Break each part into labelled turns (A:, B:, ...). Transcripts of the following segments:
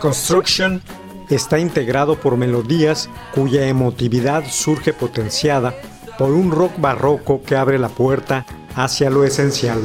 A: Deconstruction está integrado por melodías cuya emotividad surge potenciada por un rock barroco que abre la puerta hacia lo esencial.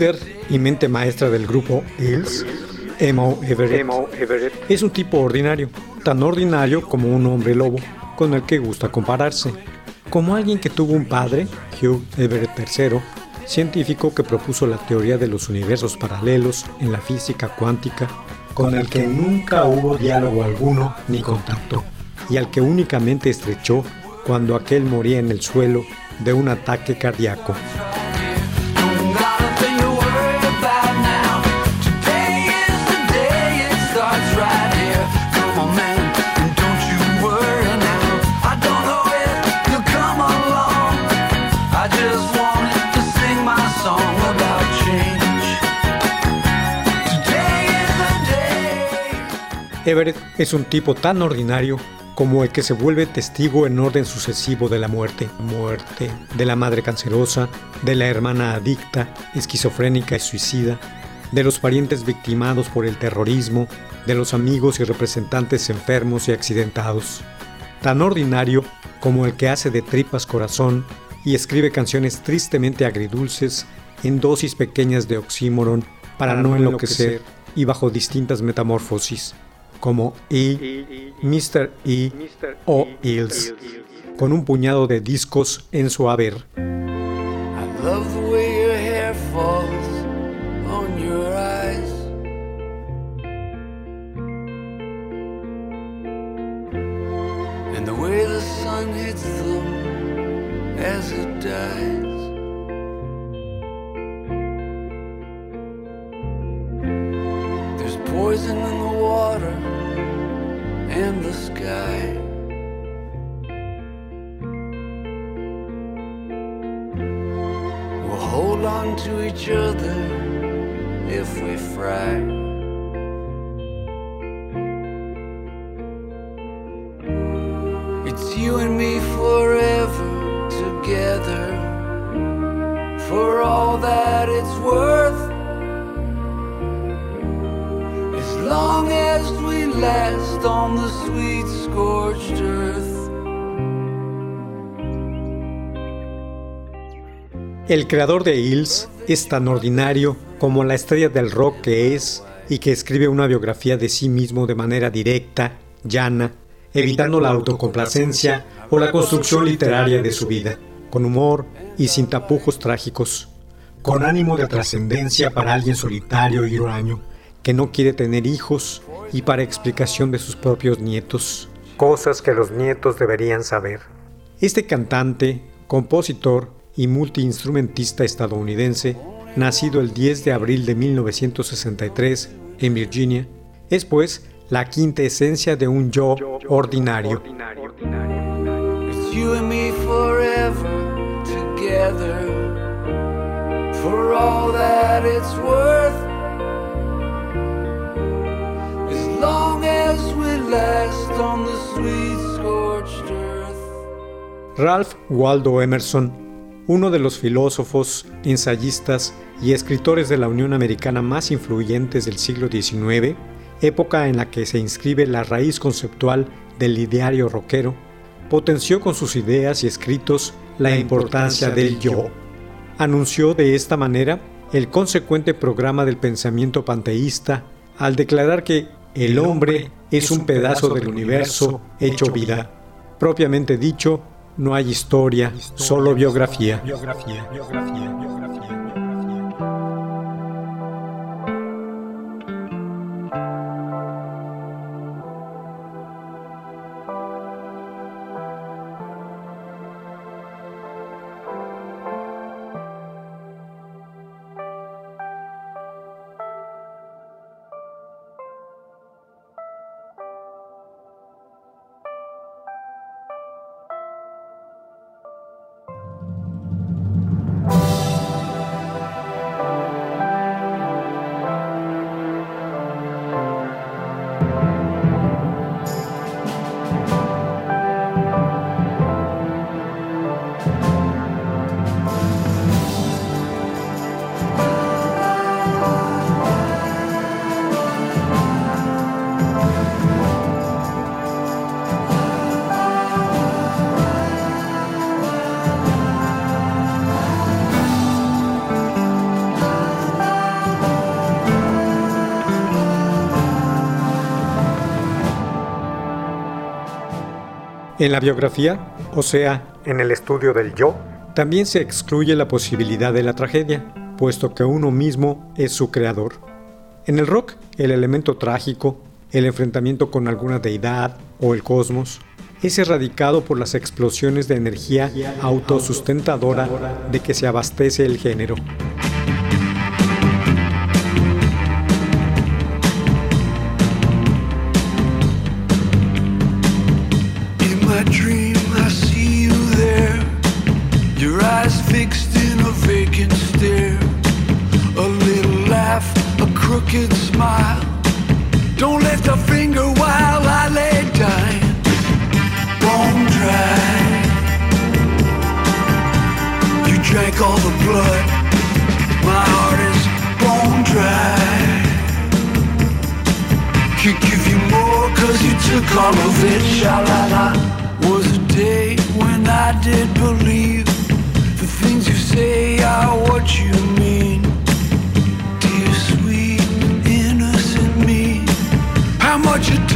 A: Líder y mente maestra del grupo Hills, Emo Everett, es un tipo ordinario, tan ordinario como un hombre lobo, con el que gusta compararse. Como alguien que tuvo un padre, Hugh Everett III, científico que propuso la teoría de los universos paralelos en la física cuántica, con el que nunca hubo diálogo alguno ni contacto, y al que únicamente estrechó cuando aquel moría en el suelo de un ataque cardíaco. Everett es un tipo tan ordinario como el que se vuelve testigo en orden sucesivo de la muerte, muerte de la madre cancerosa, de la hermana adicta, esquizofrénica y suicida, de los parientes victimados por el terrorismo, de los amigos y representantes enfermos y accidentados. Tan ordinario como el que hace de tripas corazón y escribe canciones tristemente agridulces en dosis pequeñas de oxímoron para no enloquecer. y bajo distintas metamorfosis, como E, Mr. E o Hills, con un puñado de discos en su haber.
B: Fry. It's you and me forever together for all that it's worth. As long as we last on the sweet scorched earth.
A: El creador de Hills es tan ordinario como la estrella del rock que es y que escribe una biografía de sí mismo de manera directa, llana, evitando la autocomplacencia o la construcción literaria de su vida, con humor y sin tapujos trágicos, con ánimo de trascendencia para alguien solitario y huraño, que no quiere tener hijos y para explicación de sus propios nietos, cosas que los nietos deberían saber. Este cantante, compositor y multiinstrumentista estadounidense, nacido el 10 de abril de 1963 en Virginia, es pues la quinta esencia de un yo ordinario.
B: For all that it's worth. As long as we last on the sweet scorched earth.
A: Ralph Waldo Emerson, uno de los filósofos, ensayistas y escritores de la Unión Americana más influyentes del siglo XIX, época en la que se inscribe la raíz conceptual del ideario rockero, potenció con sus ideas y escritos la importancia del yo. Anunció de esta manera el consecuente programa del pensamiento panteísta al declarar que el hombre es un pedazo del universo hecho vida. Propiamente dicho, no hay historia, solo biografía. En la biografía, o sea, en el estudio del yo, también se excluye la posibilidad de la tragedia, puesto que uno mismo es su creador. En el rock, el elemento trágico, el enfrentamiento con alguna deidad o el cosmos, es erradicado por las explosiones de energía autosustentadora de que se abastece el género.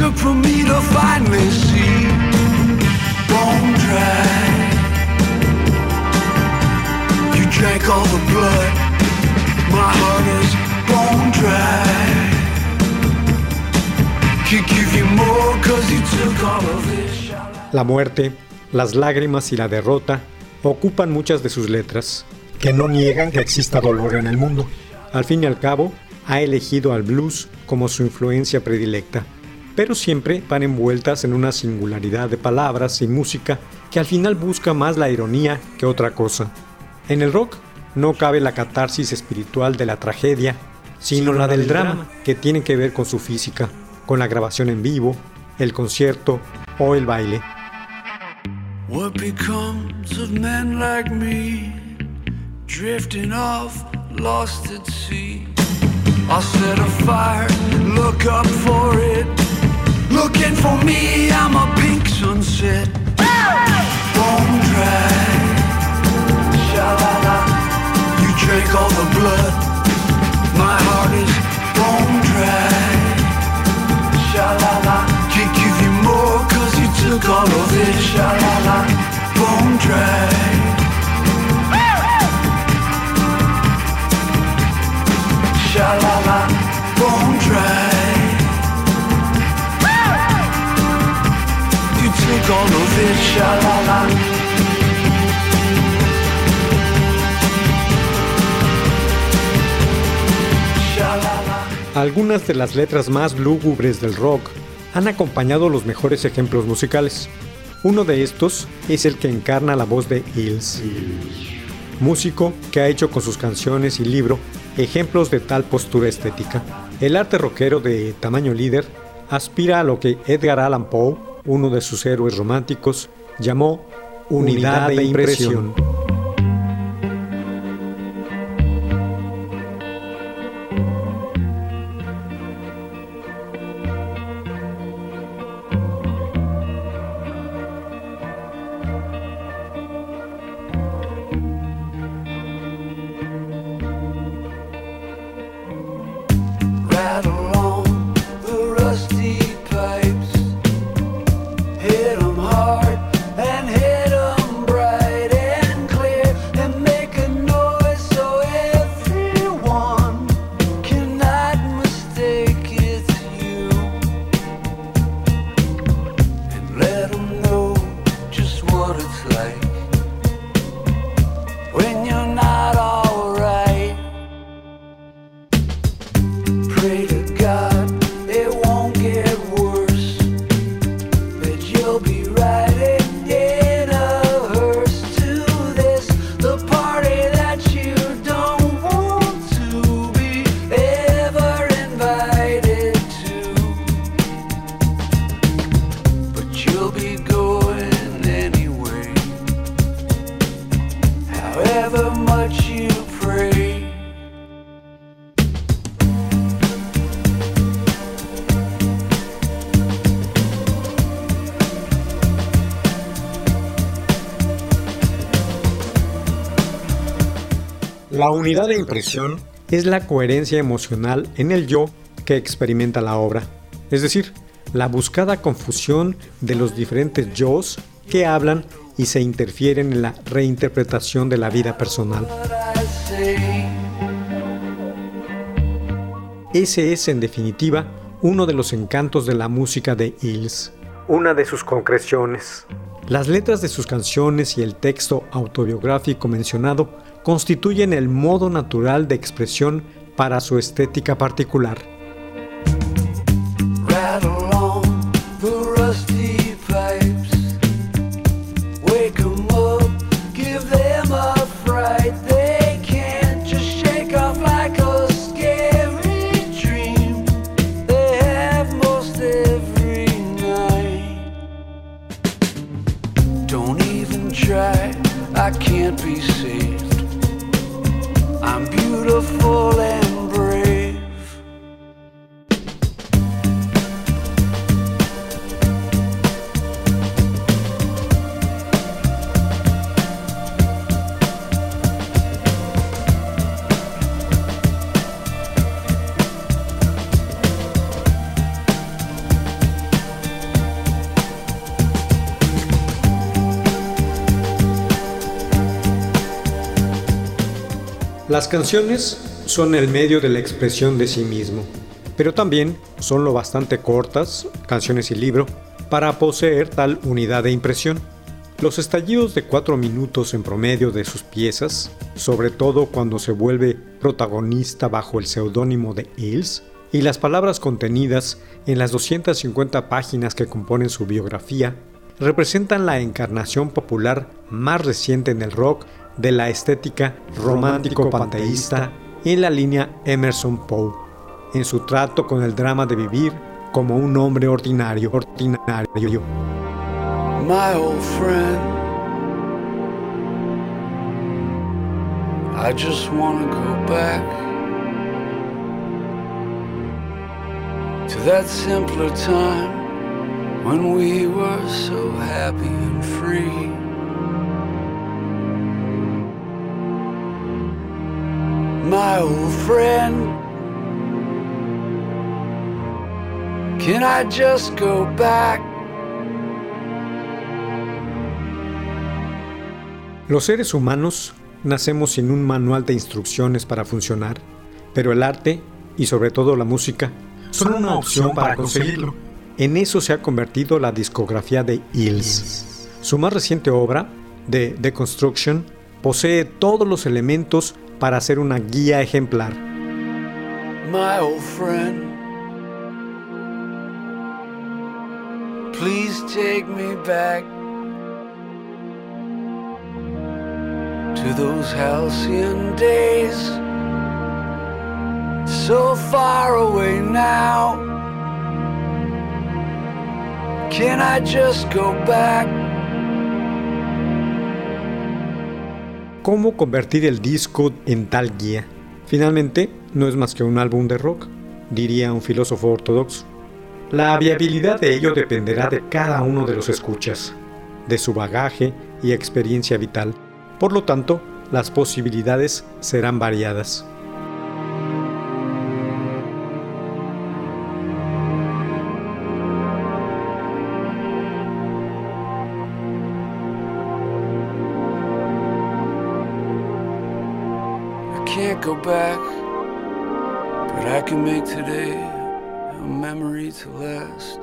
B: Took for me to finally see. Bone dry. You drank all the blood. My heart is bone dry. Could give you more cause you took all of it.
A: La muerte, las lágrimas y la derrota ocupan muchas de sus letras, que no niegan que exista dolor en el mundo. Al fin y al cabo, ha elegido al blues como su influencia predilecta, pero siempre van envueltas en una singularidad de palabras y música que al final busca más la ironía que otra cosa. En el rock no cabe la catarsis espiritual de la tragedia, sino la del drama, que tiene que ver con su física, con la grabación en vivo, el concierto o el baile.
B: What becomes of men like me, drifting off, lost at sea? I'll set a fire, look up for it. Looking for me, I'm a pink sunset. Bone dry. Sha-la-la. You drank all the blood. My heart is bone dry. Sha-la-la. Can't give you more cause you took all of it. Sha-la-la. Bone dry. Sha-la-la. Bone dry.
A: Algunas de las letras más lúgubres del rock han acompañado los mejores ejemplos musicales. Uno de estos es el que encarna la voz de Hills, músico que ha hecho con sus canciones y libro ejemplos de tal postura estética. El arte rockero de tamaño líder aspira a lo que Edgar Allan Poe, uno de sus héroes románticos, llamó unidad, de, impresión. La unidad de impresión es la coherencia emocional en el yo que experimenta la obra, es decir, la buscada confusión de los diferentes yo's que hablan y se interfieren en la reinterpretación de la vida personal. Ese es, en definitiva, uno de los encantos de la música de Hills, una de sus concreciones. Las letras de sus canciones y el texto autobiográfico mencionado constituyen el modo natural de expresión para su estética particular. Las canciones son el medio de la expresión de sí mismo, pero también son lo bastante cortas, canciones y libro, para poseer tal unidad de impresión. Los estallidos de cuatro minutos en promedio de sus piezas, sobre todo cuando se vuelve protagonista bajo el seudónimo de Hills, y las palabras contenidas en las 250 páginas que componen su biografía, representan la encarnación popular más reciente en el rock de la estética romántico-panteísta en la línea Emerson Poe, en su trato con el drama de vivir como un hombre ordinario, ordinario.
B: My old friend, I just want to go back to that simpler time when we were so happy and free. My old friend. Can I just go back?
A: Los seres humanos nacemos sin un manual de instrucciones para funcionar, pero el arte y sobre todo la música son una opción para conseguirlo. En eso se ha convertido la discografía de Hills. Su más reciente obra, The Deconstruction, posee todos los elementos para ser una guía ejemplar.
B: My old friend, please take me back to those halcyon days. So far away now. Can I just go back?
A: ¿Cómo convertir el disco en tal guía? Finalmente, no es más que un álbum de rock, diría un filósofo ortodoxo. La viabilidad de ello dependerá de cada uno de los escuchas, de su bagaje y experiencia vital. Por lo tanto, las posibilidades serán variadas.
B: Can't go back, but I can make today a memory to last.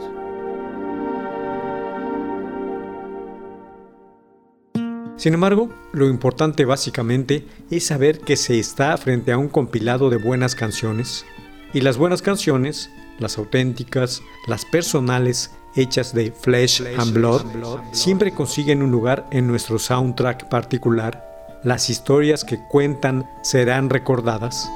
A: Sin embargo, lo importante básicamente es saber que se está frente a un compilado de buenas canciones. Y las buenas canciones, las auténticas, las personales, hechas de flesh and blood, siempre consiguen un lugar en nuestro soundtrack particular las historias que cuentan serán recordadas.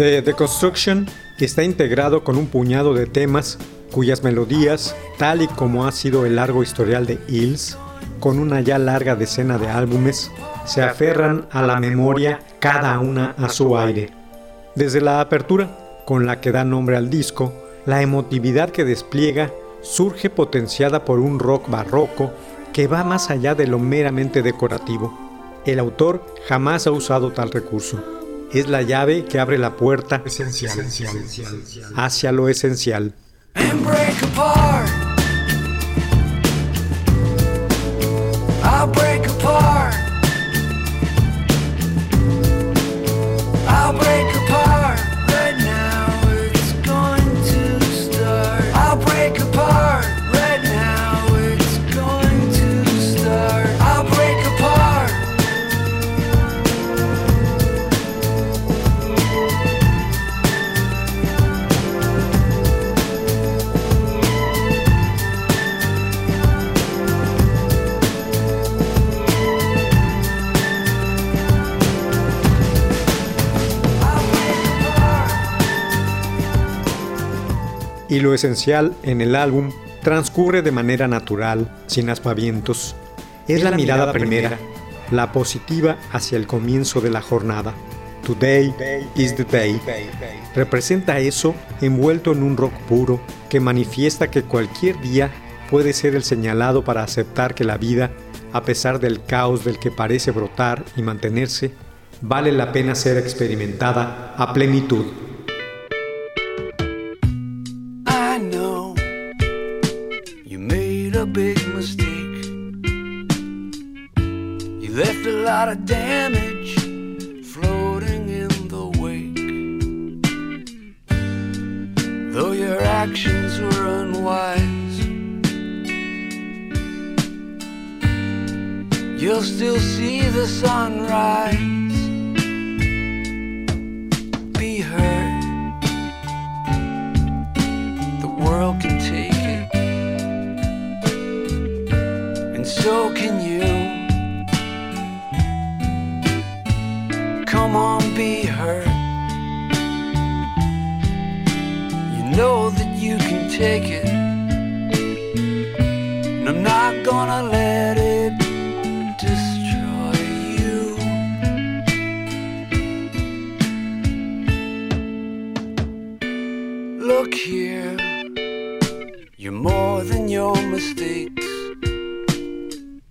A: The Construction está integrado con un puñado de temas cuyas melodías, tal y como ha sido el largo historial de Hills, con una ya larga decena de álbumes, se aferran a la memoria cada una a su aire. Desde la apertura, con la que da nombre al disco, la emotividad que despliega surge potenciada por un rock barroco que va más allá de lo meramente decorativo. El autor jamás ha usado tal recurso es la llave que abre la puerta esencial, hacia lo esencial. Y lo esencial en el álbum transcurre de manera natural, sin aspavientos. Es la mirada primera, la positiva hacia el comienzo de la jornada. Today is the day. Representa eso envuelto en un rock puro que manifiesta que cualquier día puede ser el señalado para aceptar que la vida, a pesar del caos del que parece brotar y mantenerse, vale la pena ser experimentada a plenitud.
B: Lot of damage floating in the wake. Though your actions were unwise, you'll still see the sunrise.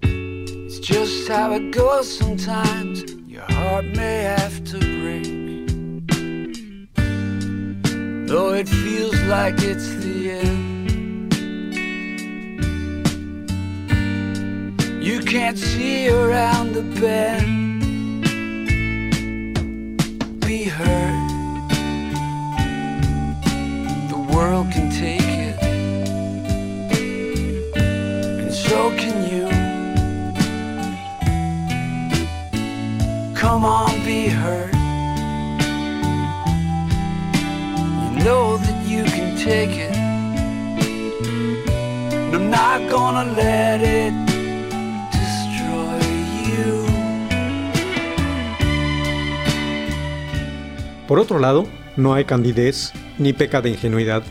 B: It's just how it goes sometimes. Your heart may have to break. Though it feels like it's the end. You can't see around the bend. Be hurt the world can take Come on, be hurt. You know that you can take it, and I'm not gonna let it destroy you.
A: Por otro lado, no hay candidez ni peca de ingenuidad.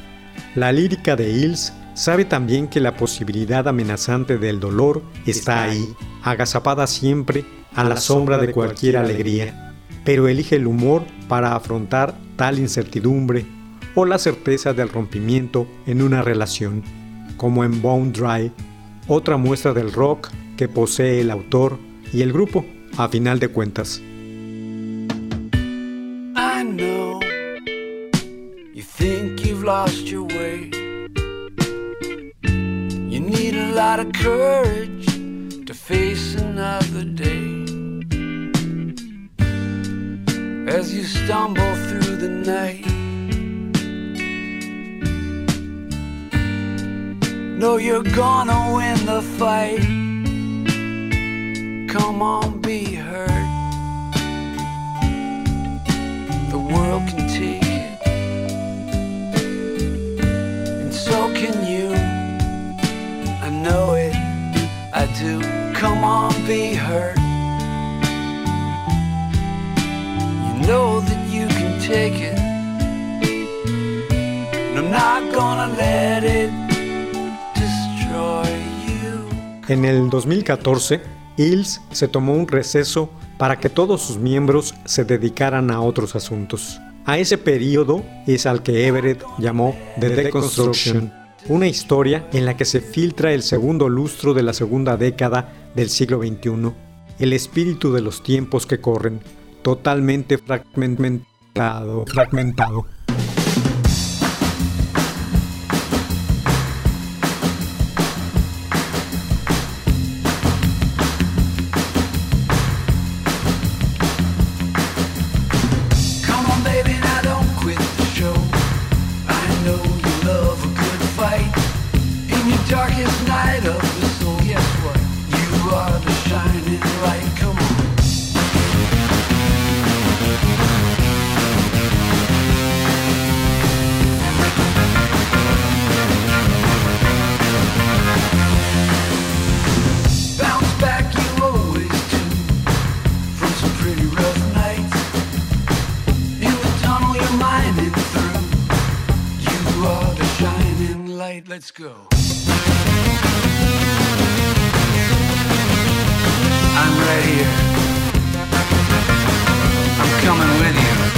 A: La lírica de Hills sabe también que la posibilidad amenazante del dolor está ahí, agazapada siempre a la sombra de cualquier alegría, pero elige el humor para afrontar tal incertidumbre o la certeza del rompimiento en una relación, como en Bone Dry, otra muestra del rock que posee el autor y el grupo, a final de cuentas.
B: Lot of courage to face another day. As you stumble through the night, know you're gonna win the fight. Come on, be hurt the world can take it, and so can you. I know it, I do. Come on, be hurt.
A: En el 2014, Hills se tomó un receso para que todos sus miembros se dedicaran a otros asuntos. A ese periodo es al que Everett llamó The Deconstruction, una historia en la que se filtra el segundo lustro de la segunda década del siglo XXI, el espíritu de los tiempos que corren, totalmente fragmentado, fragmentado.
B: Shining. Let's go. I'm right here. I'm coming with you.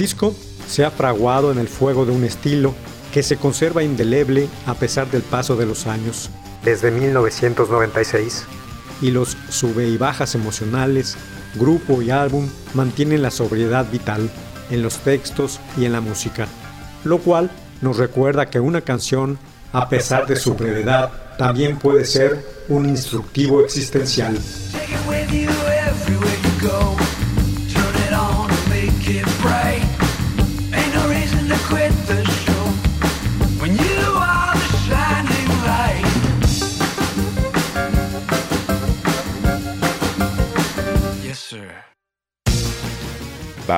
A: Disco se ha fraguado en el fuego de un estilo que se conserva indeleble a pesar del paso de los años, desde 1996. Y los sube y bajas emocionales, grupo y álbum mantienen la sobriedad vital en los textos y en la música, lo cual nos recuerda que una canción, a pesar de su brevedad, también puede ser un instructivo existencial.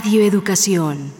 C: Radio Educación.